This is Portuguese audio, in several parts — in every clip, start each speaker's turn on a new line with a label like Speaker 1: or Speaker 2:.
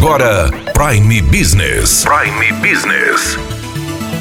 Speaker 1: agora Prime Business. Prime Business.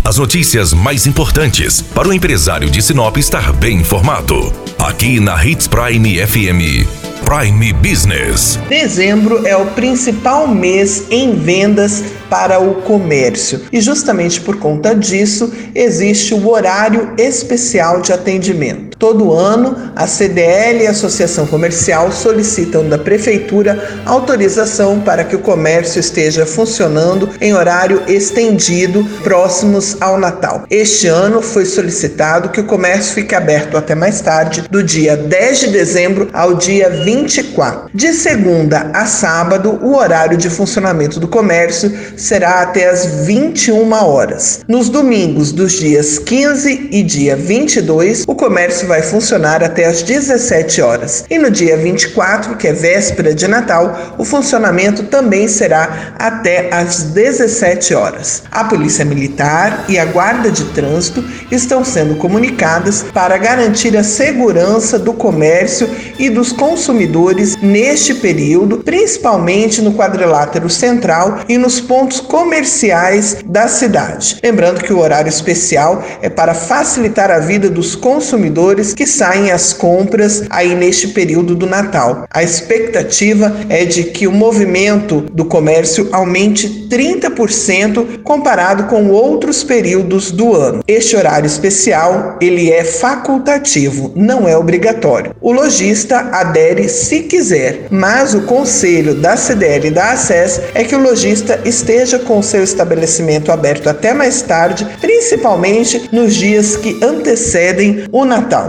Speaker 1: As notícias mais importantes para o empresário de Sinop estar bem informado. Aqui na Hits Prime FM. Prime Business.
Speaker 2: Dezembro é o principal mês em vendas para o comércio e, justamente por conta disso, existe o horário especial de atendimento. Todo ano, a CDL e a Associação Comercial solicitam da Prefeitura autorização para que o comércio esteja funcionando em horário estendido próximos ao Natal. Este ano foi solicitado que o comércio fique aberto até mais tarde, do dia 10 de dezembro ao dia 24. De segunda a sábado, o horário de funcionamento do comércio será até as 21 horas. Nos domingos dos dias 15 e dia 22, o comércio vai funcionar até as 17 horas. E no dia 24, que é véspera de Natal, o funcionamento também será até as 17 horas. A Polícia Militar e a Guarda de Trânsito estão sendo comunicadas para garantir a segurança do comércio e dos consumidores neste período, principalmente no quadrilátero central e nos pontos comerciais da cidade. Lembrando que o horário especial é para facilitar a vida dos consumidores que saem às compras aí neste período do Natal. A expectativa é de que o movimento do comércio aumente 30% comparado com outros períodos do ano. Este horário especial, ele é facultativo, não é obrigatório. O lojista adere se quiser, mas o conselho da CDL e da ACES é que o lojista esteja com seu estabelecimento aberto até mais tarde, principalmente nos dias que antecedem o Natal.